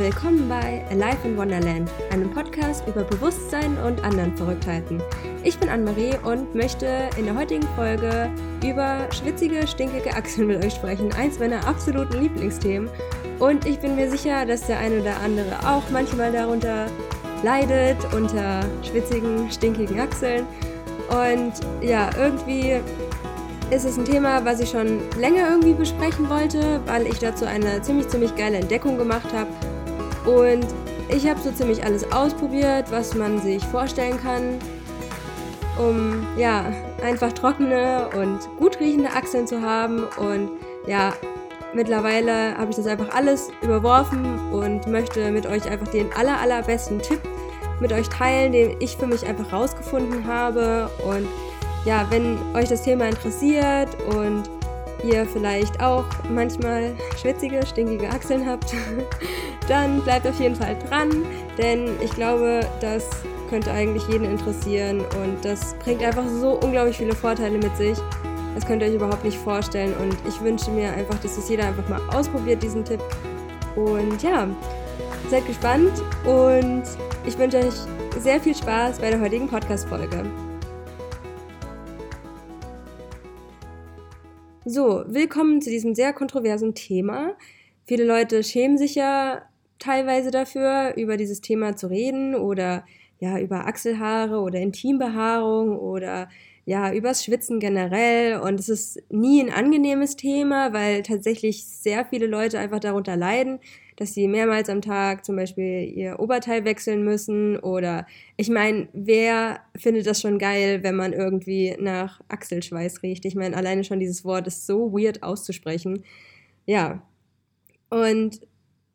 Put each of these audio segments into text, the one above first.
Willkommen bei Alive in Wonderland, einem Podcast über Bewusstsein und anderen Verrücktheiten. Ich bin Anne-Marie und möchte in der heutigen Folge über schwitzige, stinkige Achseln mit euch sprechen, eins meiner absoluten Lieblingsthemen. Und ich bin mir sicher, dass der eine oder andere auch manchmal darunter leidet, unter schwitzigen, stinkigen Achseln. Und ja, irgendwie ist es ein Thema, was ich schon länger irgendwie besprechen wollte, weil ich dazu eine ziemlich, ziemlich geile Entdeckung gemacht habe. Und ich habe so ziemlich alles ausprobiert, was man sich vorstellen kann, um ja, einfach trockene und gut riechende Achseln zu haben. Und ja, mittlerweile habe ich das einfach alles überworfen und möchte mit euch einfach den aller, allerbesten Tipp mit euch teilen, den ich für mich einfach rausgefunden habe. Und ja, wenn euch das Thema interessiert und ihr vielleicht auch manchmal schwitzige, stinkige Achseln habt, dann bleibt auf jeden Fall dran, denn ich glaube, das könnte eigentlich jeden interessieren und das bringt einfach so unglaublich viele Vorteile mit sich. Das könnt ihr euch überhaupt nicht vorstellen und ich wünsche mir einfach, dass es jeder einfach mal ausprobiert, diesen Tipp. Und ja, seid gespannt und ich wünsche euch sehr viel Spaß bei der heutigen Podcast-Folge. So, willkommen zu diesem sehr kontroversen Thema. Viele Leute schämen sich ja teilweise dafür, über dieses Thema zu reden oder ja, über Achselhaare oder Intimbehaarung oder ja, übers Schwitzen generell. Und es ist nie ein angenehmes Thema, weil tatsächlich sehr viele Leute einfach darunter leiden, dass sie mehrmals am Tag zum Beispiel ihr Oberteil wechseln müssen. Oder ich meine, wer findet das schon geil, wenn man irgendwie nach Achselschweiß riecht? Ich meine, alleine schon dieses Wort ist so weird auszusprechen. Ja. Und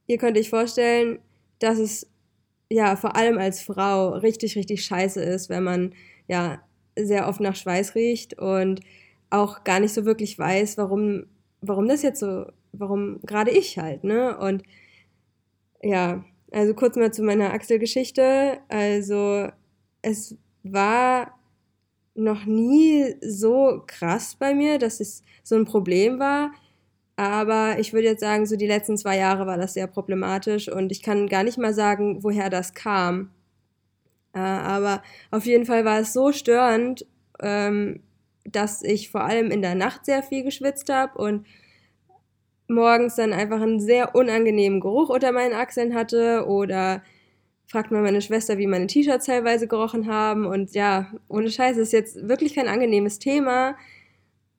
ihr könnt euch vorstellen, dass es ja vor allem als Frau richtig, richtig scheiße ist, wenn man ja sehr oft nach Schweiß riecht und auch gar nicht so wirklich weiß, warum, warum das jetzt so, warum gerade ich halt, ne? Und ja, also kurz mal zu meiner Achselgeschichte. Also es war noch nie so krass bei mir, dass es so ein Problem war. Aber ich würde jetzt sagen, so die letzten zwei Jahre war das sehr problematisch und ich kann gar nicht mal sagen, woher das kam. Äh, aber auf jeden Fall war es so störend, ähm, dass ich vor allem in der Nacht sehr viel geschwitzt habe und morgens dann einfach einen sehr unangenehmen Geruch unter meinen Achseln hatte oder fragt mal meine Schwester, wie meine T-Shirts teilweise gerochen haben. Und ja, ohne Scheiß ist jetzt wirklich kein angenehmes Thema,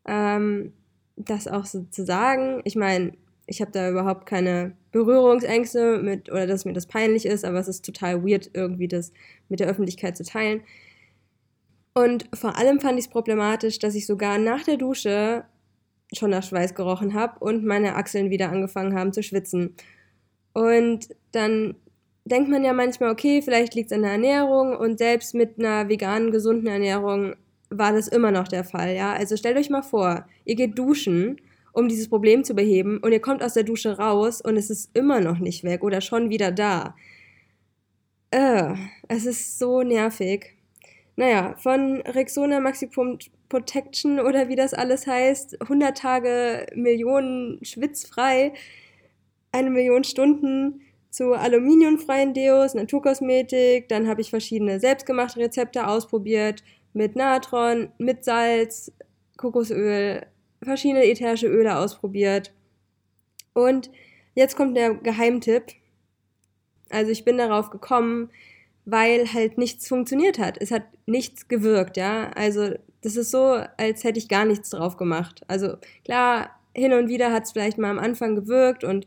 ähm, das auch so zu sagen. Ich meine, ich habe da überhaupt keine Berührungsängste mit oder dass mir das peinlich ist, aber es ist total weird, irgendwie das mit der Öffentlichkeit zu teilen. Und vor allem fand ich es problematisch, dass ich sogar nach der Dusche schon nach Schweiß gerochen habe und meine Achseln wieder angefangen haben zu schwitzen. Und dann denkt man ja manchmal, okay, vielleicht liegt es an der Ernährung und selbst mit einer veganen, gesunden Ernährung war das immer noch der Fall, ja. Also stellt euch mal vor, ihr geht duschen, um dieses Problem zu beheben und ihr kommt aus der Dusche raus und es ist immer noch nicht weg oder schon wieder da. Äh, es ist so nervig. Naja, von Rexona Maxi Protection oder wie das alles heißt, 100 Tage Millionen schwitzfrei, eine Million Stunden zu aluminiumfreien Deos, Naturkosmetik, dann habe ich verschiedene selbstgemachte Rezepte ausprobiert mit Natron, mit Salz, Kokosöl, verschiedene ätherische Öle ausprobiert. Und jetzt kommt der Geheimtipp. Also ich bin darauf gekommen, weil halt nichts funktioniert hat. Es hat nichts gewirkt, ja. Also das ist so, als hätte ich gar nichts drauf gemacht. Also klar, hin und wieder hat es vielleicht mal am Anfang gewirkt und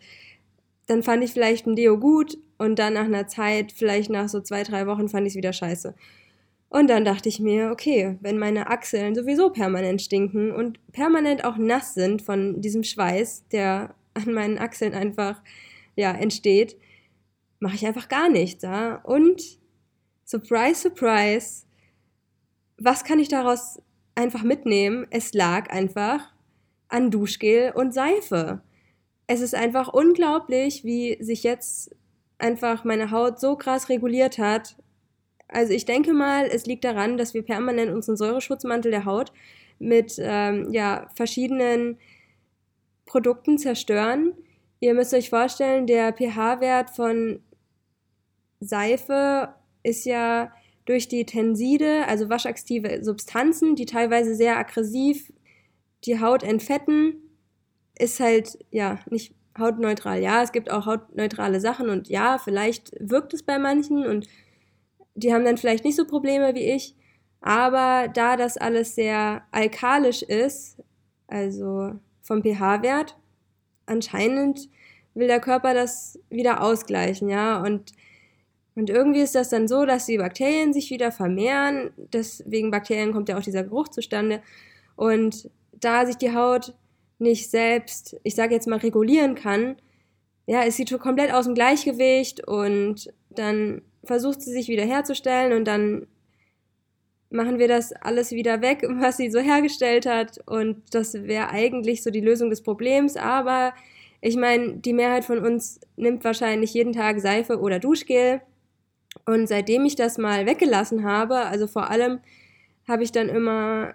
dann fand ich vielleicht ein Deo gut und dann nach einer Zeit, vielleicht nach so zwei, drei Wochen, fand ich es wieder scheiße. Und dann dachte ich mir, okay, wenn meine Achseln sowieso permanent stinken und permanent auch nass sind von diesem Schweiß, der an meinen Achseln einfach ja, entsteht, mache ich einfach gar nichts. Ja? Und surprise, surprise, was kann ich daraus einfach mitnehmen? Es lag einfach an Duschgel und Seife. Es ist einfach unglaublich, wie sich jetzt einfach meine Haut so krass reguliert hat. Also ich denke mal, es liegt daran, dass wir permanent unseren Säureschutzmantel der Haut mit ähm, ja, verschiedenen Produkten zerstören, ihr müsst euch vorstellen, der pH-Wert von Seife ist ja durch die Tenside, also waschaktive Substanzen, die teilweise sehr aggressiv die Haut entfetten, ist halt ja nicht hautneutral. Ja, es gibt auch hautneutrale Sachen und ja, vielleicht wirkt es bei manchen und die haben dann vielleicht nicht so Probleme wie ich. Aber da das alles sehr alkalisch ist, also vom pH-Wert, anscheinend will der Körper das wieder ausgleichen, ja. Und, und irgendwie ist das dann so, dass die Bakterien sich wieder vermehren. Deswegen Bakterien kommt ja auch dieser Geruch zustande. Und da sich die Haut nicht selbst, ich sage jetzt mal, regulieren kann, ja, ist sie komplett aus dem Gleichgewicht und dann versucht sie sich wieder herzustellen und dann machen wir das alles wieder weg, was sie so hergestellt hat. Und das wäre eigentlich so die Lösung des Problems. Aber ich meine, die Mehrheit von uns nimmt wahrscheinlich jeden Tag Seife oder Duschgel. Und seitdem ich das mal weggelassen habe, also vor allem habe ich dann immer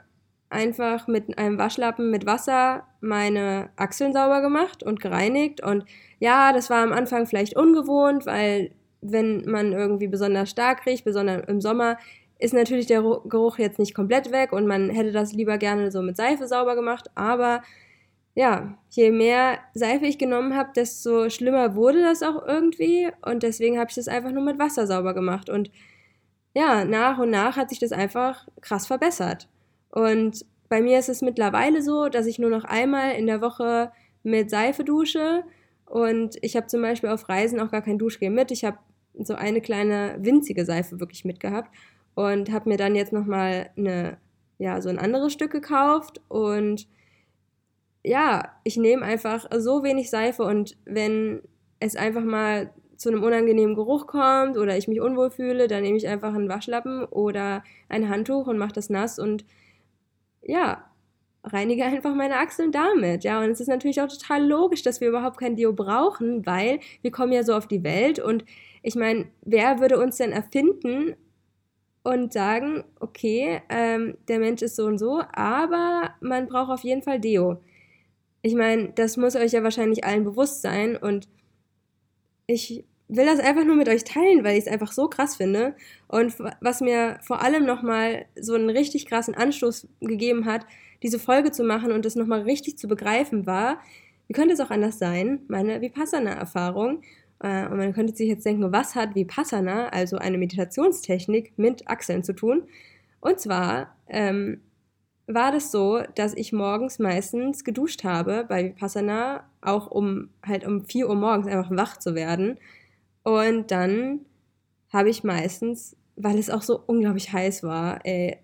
einfach mit einem Waschlappen mit Wasser meine Achseln sauber gemacht und gereinigt. Und ja, das war am Anfang vielleicht ungewohnt, weil wenn man irgendwie besonders stark riecht, besonders im Sommer, ist natürlich der Geruch jetzt nicht komplett weg und man hätte das lieber gerne so mit Seife sauber gemacht. Aber ja, je mehr Seife ich genommen habe, desto schlimmer wurde das auch irgendwie. Und deswegen habe ich das einfach nur mit Wasser sauber gemacht. Und ja, nach und nach hat sich das einfach krass verbessert. Und bei mir ist es mittlerweile so, dass ich nur noch einmal in der Woche mit Seife dusche. Und ich habe zum Beispiel auf Reisen auch gar kein Duschgel mit. Ich habe so eine kleine winzige Seife wirklich mitgehabt und habe mir dann jetzt nochmal ja, so ein anderes Stück gekauft und ja, ich nehme einfach so wenig Seife und wenn es einfach mal zu einem unangenehmen Geruch kommt oder ich mich unwohl fühle, dann nehme ich einfach einen Waschlappen oder ein Handtuch und mache das nass und ja, reinige einfach meine Achseln damit. Ja, und es ist natürlich auch total logisch, dass wir überhaupt kein Deo brauchen, weil wir kommen ja so auf die Welt und ich meine, wer würde uns denn erfinden und sagen, okay, ähm, der Mensch ist so und so, aber man braucht auf jeden Fall Deo. Ich meine, das muss euch ja wahrscheinlich allen bewusst sein und ich will das einfach nur mit euch teilen, weil ich es einfach so krass finde. Und was mir vor allem nochmal so einen richtig krassen Anstoß gegeben hat, diese Folge zu machen und das nochmal richtig zu begreifen war, wie könnte es auch anders sein, meine Vipassana-Erfahrung. Äh, und man könnte sich jetzt denken, was hat Vipassana, also eine Meditationstechnik, mit Achseln zu tun? Und zwar ähm, war das so, dass ich morgens meistens geduscht habe bei Vipassana, auch um halt um 4 Uhr morgens einfach wach zu werden. Und dann habe ich meistens, weil es auch so unglaublich heiß war, ey,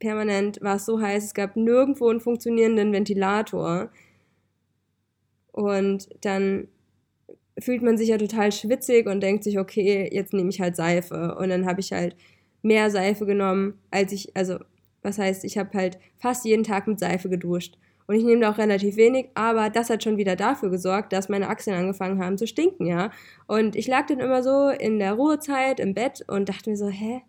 permanent war es so heiß, es gab nirgendwo einen funktionierenden Ventilator. Und dann fühlt man sich ja total schwitzig und denkt sich, okay, jetzt nehme ich halt Seife. Und dann habe ich halt mehr Seife genommen, als ich, also was heißt, ich habe halt fast jeden Tag mit Seife geduscht. Und ich nehme da auch relativ wenig, aber das hat schon wieder dafür gesorgt, dass meine Achseln angefangen haben zu stinken, ja. Und ich lag dann immer so in der Ruhezeit im Bett und dachte mir so, hä,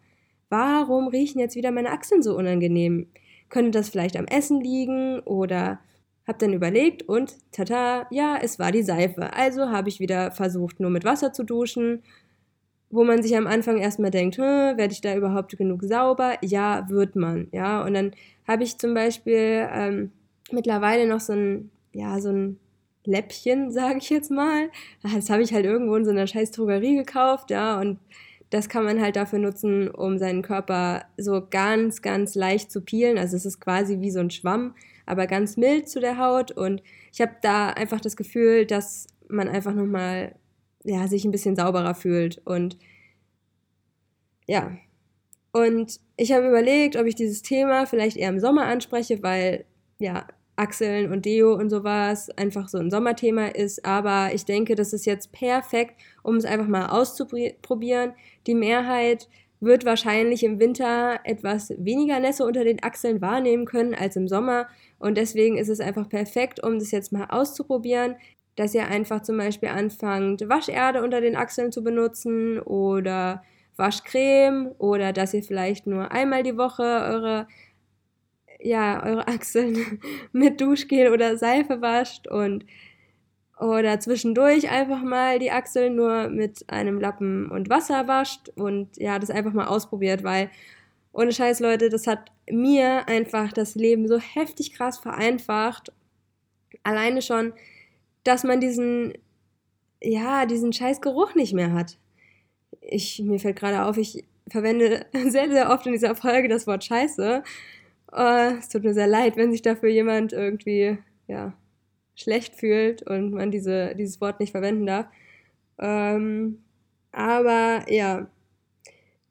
warum riechen jetzt wieder meine Achseln so unangenehm? Könnte das vielleicht am Essen liegen oder hab dann überlegt und tata, ja, es war die Seife. Also habe ich wieder versucht, nur mit Wasser zu duschen wo man sich am Anfang erstmal denkt, werde ich da überhaupt genug sauber? Ja, wird man, ja. Und dann habe ich zum Beispiel ähm, mittlerweile noch so ein, ja, so ein Läppchen, sage ich jetzt mal. Das habe ich halt irgendwo in so einer scheiß Drogerie gekauft, ja, und das kann man halt dafür nutzen, um seinen Körper so ganz, ganz leicht zu peelen. Also es ist quasi wie so ein Schwamm, aber ganz mild zu der Haut. Und ich habe da einfach das Gefühl, dass man einfach nochmal ja, sich ein bisschen sauberer fühlt. Und ja. Und ich habe überlegt, ob ich dieses Thema vielleicht eher im Sommer anspreche, weil ja, Achseln und Deo und sowas einfach so ein Sommerthema ist. Aber ich denke, das ist jetzt perfekt, um es einfach mal auszuprobieren. Die Mehrheit wird wahrscheinlich im Winter etwas weniger Nässe unter den Achseln wahrnehmen können als im Sommer. Und deswegen ist es einfach perfekt, um das jetzt mal auszuprobieren dass ihr einfach zum Beispiel anfangt, Wascherde unter den Achseln zu benutzen oder Waschcreme oder dass ihr vielleicht nur einmal die Woche eure, ja, eure Achseln mit Duschgel oder Seife wascht und oder zwischendurch einfach mal die Achseln nur mit einem Lappen und Wasser wascht und ja, das einfach mal ausprobiert, weil ohne Scheiß, Leute, das hat mir einfach das Leben so heftig krass vereinfacht. Alleine schon, dass man diesen, ja, diesen scheiß Geruch nicht mehr hat. Ich, mir fällt gerade auf, ich verwende sehr, sehr oft in dieser Folge das Wort Scheiße. Uh, es tut mir sehr leid, wenn sich dafür jemand irgendwie, ja, schlecht fühlt und man diese, dieses Wort nicht verwenden darf. Ähm, aber ja,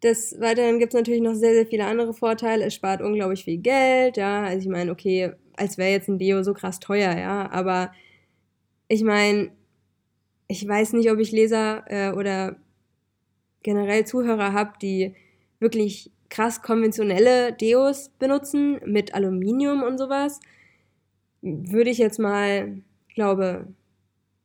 des Weiteren gibt es natürlich noch sehr, sehr viele andere Vorteile. Es spart unglaublich viel Geld, ja. Also ich meine, okay, als wäre jetzt ein Deo so krass teuer, ja. Aber ich meine, ich weiß nicht, ob ich Leser äh, oder generell Zuhörer habe, die wirklich krass konventionelle Deos benutzen mit Aluminium und sowas würde ich jetzt mal, glaube,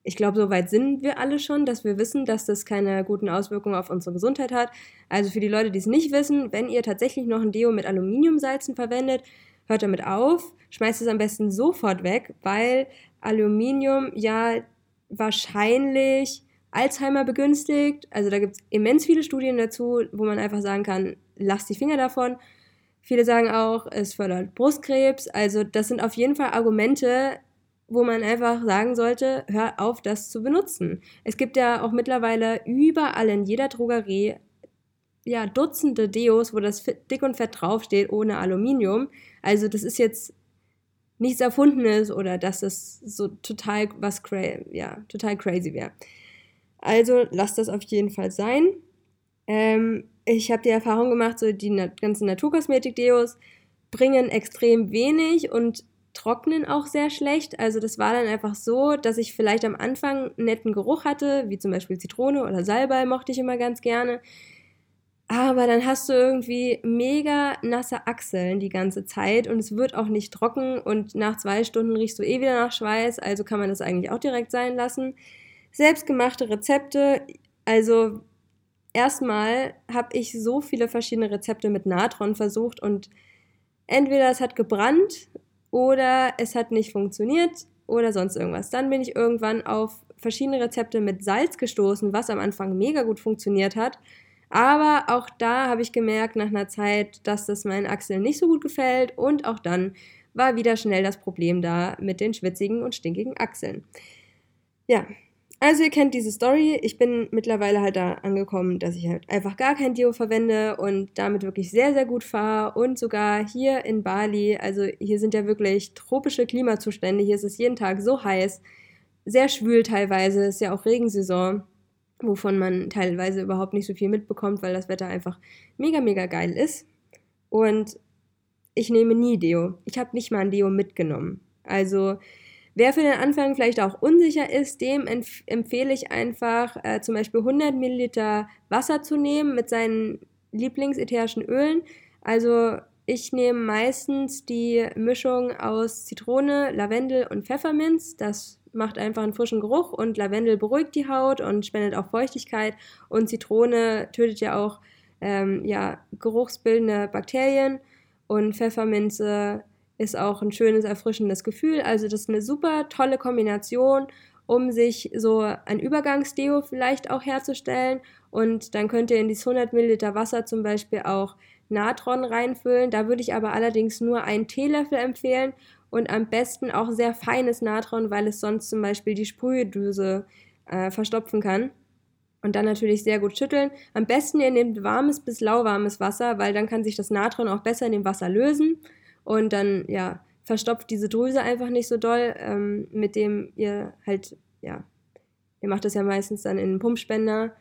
ich glaube, so weit sind wir alle schon, dass wir wissen, dass das keine guten Auswirkungen auf unsere Gesundheit hat. Also für die Leute, die es nicht wissen, wenn ihr tatsächlich noch ein Deo mit Aluminiumsalzen verwendet, hört damit auf, schmeißt es am besten sofort weg, weil Aluminium ja wahrscheinlich Alzheimer begünstigt. Also da gibt es immens viele Studien dazu, wo man einfach sagen kann, lasst die Finger davon. Viele sagen auch, es fördert Brustkrebs. Also das sind auf jeden Fall Argumente, wo man einfach sagen sollte, hör auf, das zu benutzen. Es gibt ja auch mittlerweile überall in jeder Drogerie ja, Dutzende Deos, wo das dick und fett draufsteht, ohne Aluminium. Also das ist jetzt nichts Erfundenes oder dass es so total was cra ja, total crazy wäre. Also lasst das auf jeden Fall sein. Ähm, ich habe die Erfahrung gemacht, so die na ganzen Naturkosmetik-Deos bringen extrem wenig und trocknen auch sehr schlecht. Also das war dann einfach so, dass ich vielleicht am Anfang einen netten Geruch hatte, wie zum Beispiel Zitrone oder Salbei mochte ich immer ganz gerne. Aber dann hast du irgendwie mega nasse Achseln die ganze Zeit und es wird auch nicht trocken und nach zwei Stunden riechst du eh wieder nach Schweiß, also kann man das eigentlich auch direkt sein lassen. Selbstgemachte Rezepte, also erstmal habe ich so viele verschiedene Rezepte mit Natron versucht und entweder es hat gebrannt oder es hat nicht funktioniert oder sonst irgendwas. Dann bin ich irgendwann auf verschiedene Rezepte mit Salz gestoßen, was am Anfang mega gut funktioniert hat. Aber auch da habe ich gemerkt nach einer Zeit, dass das meinen Achseln nicht so gut gefällt und auch dann war wieder schnell das Problem da mit den schwitzigen und stinkigen Achseln. Ja, also ihr kennt diese Story. Ich bin mittlerweile halt da angekommen, dass ich halt einfach gar kein Deo verwende und damit wirklich sehr, sehr gut fahre. Und sogar hier in Bali, also hier sind ja wirklich tropische Klimazustände. Hier ist es jeden Tag so heiß, sehr schwül teilweise, ist ja auch Regensaison, wovon man teilweise überhaupt nicht so viel mitbekommt, weil das Wetter einfach mega, mega geil ist. Und ich nehme nie Deo. Ich habe nicht mal ein Deo mitgenommen. Also Wer für den Anfang vielleicht auch unsicher ist, dem empf empfehle ich einfach äh, zum Beispiel 100 Milliliter Wasser zu nehmen mit seinen Lieblingsätherischen Ölen. Also ich nehme meistens die Mischung aus Zitrone, Lavendel und Pfefferminz. Das macht einfach einen frischen Geruch und Lavendel beruhigt die Haut und spendet auch Feuchtigkeit und Zitrone tötet ja auch ähm, ja, geruchsbildende Bakterien und Pfefferminze ist auch ein schönes, erfrischendes Gefühl. Also das ist eine super tolle Kombination, um sich so ein Übergangsdeo vielleicht auch herzustellen. Und dann könnt ihr in dieses 100 Milliliter Wasser zum Beispiel auch Natron reinfüllen. Da würde ich aber allerdings nur einen Teelöffel empfehlen und am besten auch sehr feines Natron, weil es sonst zum Beispiel die Sprühdüse äh, verstopfen kann. Und dann natürlich sehr gut schütteln. Am besten ihr nehmt warmes bis lauwarmes Wasser, weil dann kann sich das Natron auch besser in dem Wasser lösen und dann, ja, verstopft diese Drüse einfach nicht so doll, ähm, mit dem ihr halt, ja, ihr macht das ja meistens dann in einen Pumpspender.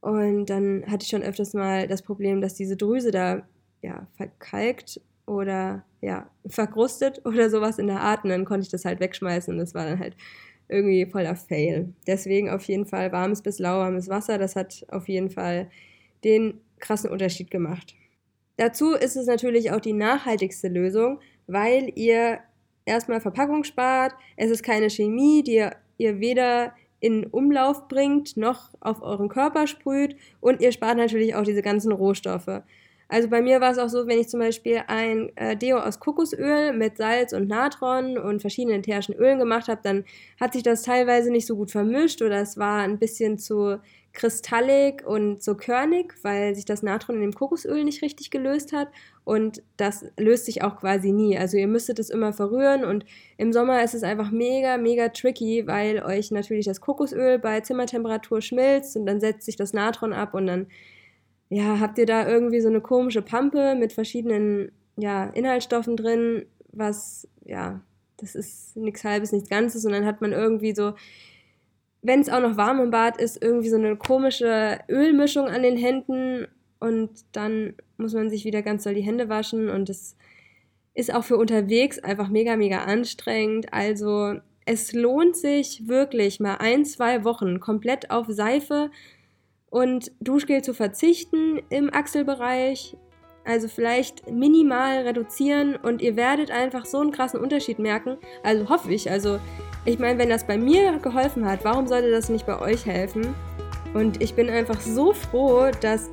Und dann hatte ich schon öfters mal das Problem, dass diese Drüse da, ja, verkalkt oder, ja, verkrustet oder sowas in der Art. Und dann konnte ich das halt wegschmeißen und das war dann halt irgendwie voller Fail. Deswegen auf jeden Fall warmes bis lauwarmes Wasser. Das hat auf jeden Fall den krassen Unterschied gemacht. Dazu ist es natürlich auch die nachhaltigste Lösung, weil ihr erstmal Verpackung spart, es ist keine Chemie, die ihr weder in Umlauf bringt noch auf euren Körper sprüht und ihr spart natürlich auch diese ganzen Rohstoffe. Also bei mir war es auch so, wenn ich zum Beispiel ein äh, Deo aus Kokosöl mit Salz und Natron und verschiedenen ätherischen Ölen gemacht habe, dann hat sich das teilweise nicht so gut vermischt oder es war ein bisschen zu kristallig und so körnig, weil sich das Natron in dem Kokosöl nicht richtig gelöst hat und das löst sich auch quasi nie. Also ihr müsstet es immer verrühren und im Sommer ist es einfach mega, mega tricky, weil euch natürlich das Kokosöl bei Zimmertemperatur schmilzt und dann setzt sich das Natron ab und dann ja, habt ihr da irgendwie so eine komische Pampe mit verschiedenen ja, Inhaltsstoffen drin, was, ja, das ist nichts Halbes, nichts Ganzes und dann hat man irgendwie so, wenn es auch noch warm im Bad ist, irgendwie so eine komische Ölmischung an den Händen und dann muss man sich wieder ganz doll die Hände waschen und das ist auch für unterwegs einfach mega, mega anstrengend. Also es lohnt sich wirklich mal ein, zwei Wochen komplett auf Seife und Duschgel zu verzichten im Achselbereich. Also vielleicht minimal reduzieren und ihr werdet einfach so einen krassen Unterschied merken. Also hoffe ich. Also ich meine, wenn das bei mir geholfen hat, warum sollte das nicht bei euch helfen? Und ich bin einfach so froh, dass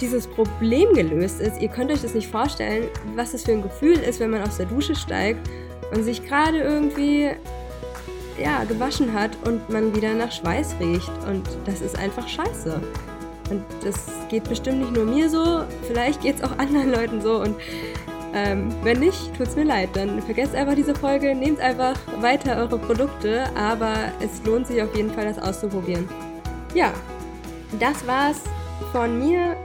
dieses Problem gelöst ist. Ihr könnt euch das nicht vorstellen, was das für ein Gefühl ist, wenn man aus der Dusche steigt und sich gerade irgendwie ja, gewaschen hat und man wieder nach Schweiß riecht. Und das ist einfach scheiße. Und das geht bestimmt nicht nur mir so, vielleicht geht es auch anderen Leuten so. Und ähm, wenn nicht, tut es mir leid. Dann vergesst einfach diese Folge, nehmt einfach weiter eure Produkte, aber es lohnt sich auf jeden Fall, das auszuprobieren. Ja, das war's von mir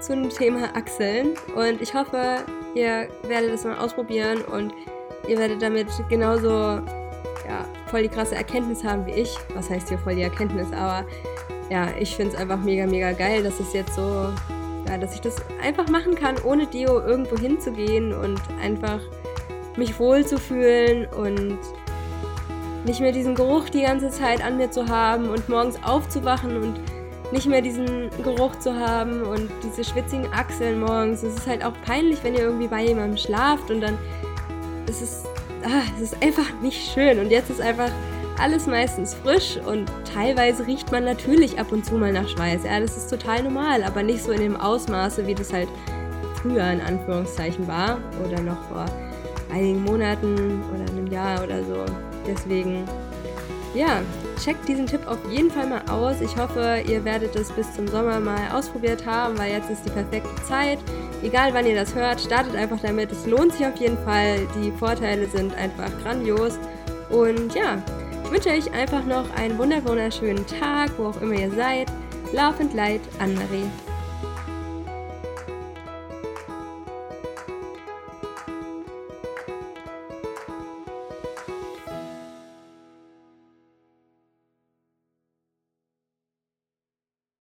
zum Thema Achseln und ich hoffe, ihr werdet es mal ausprobieren und ihr werdet damit genauso ja, voll die krasse Erkenntnis haben wie ich. Was heißt hier voll die Erkenntnis? Aber ja, ich finde es einfach mega, mega geil, dass es jetzt so, ja, dass ich das einfach machen kann, ohne Dio irgendwo hinzugehen und einfach mich wohlzufühlen und nicht mehr diesen Geruch die ganze Zeit an mir zu haben und morgens aufzuwachen und nicht mehr diesen Geruch zu haben und diese schwitzigen Achseln morgens. Es ist halt auch peinlich, wenn ihr irgendwie bei jemandem schlaft und dann ist es ah, es ist einfach nicht schön. Und jetzt ist einfach alles meistens frisch und teilweise riecht man natürlich ab und zu mal nach Schweiß. Ja, das ist total normal, aber nicht so in dem Ausmaße, wie das halt früher in Anführungszeichen war oder noch vor einigen Monaten oder einem Jahr oder so. Deswegen, ja, checkt diesen Tipp auf jeden Fall mal aus. Ich hoffe, ihr werdet es bis zum Sommer mal ausprobiert haben, weil jetzt ist die perfekte Zeit. Egal wann ihr das hört, startet einfach damit. Es lohnt sich auf jeden Fall. Die Vorteile sind einfach grandios. Und ja, ich wünsche euch einfach noch einen wunderschönen Tag, wo auch immer ihr seid. Laufend Leid, Anne-Marie.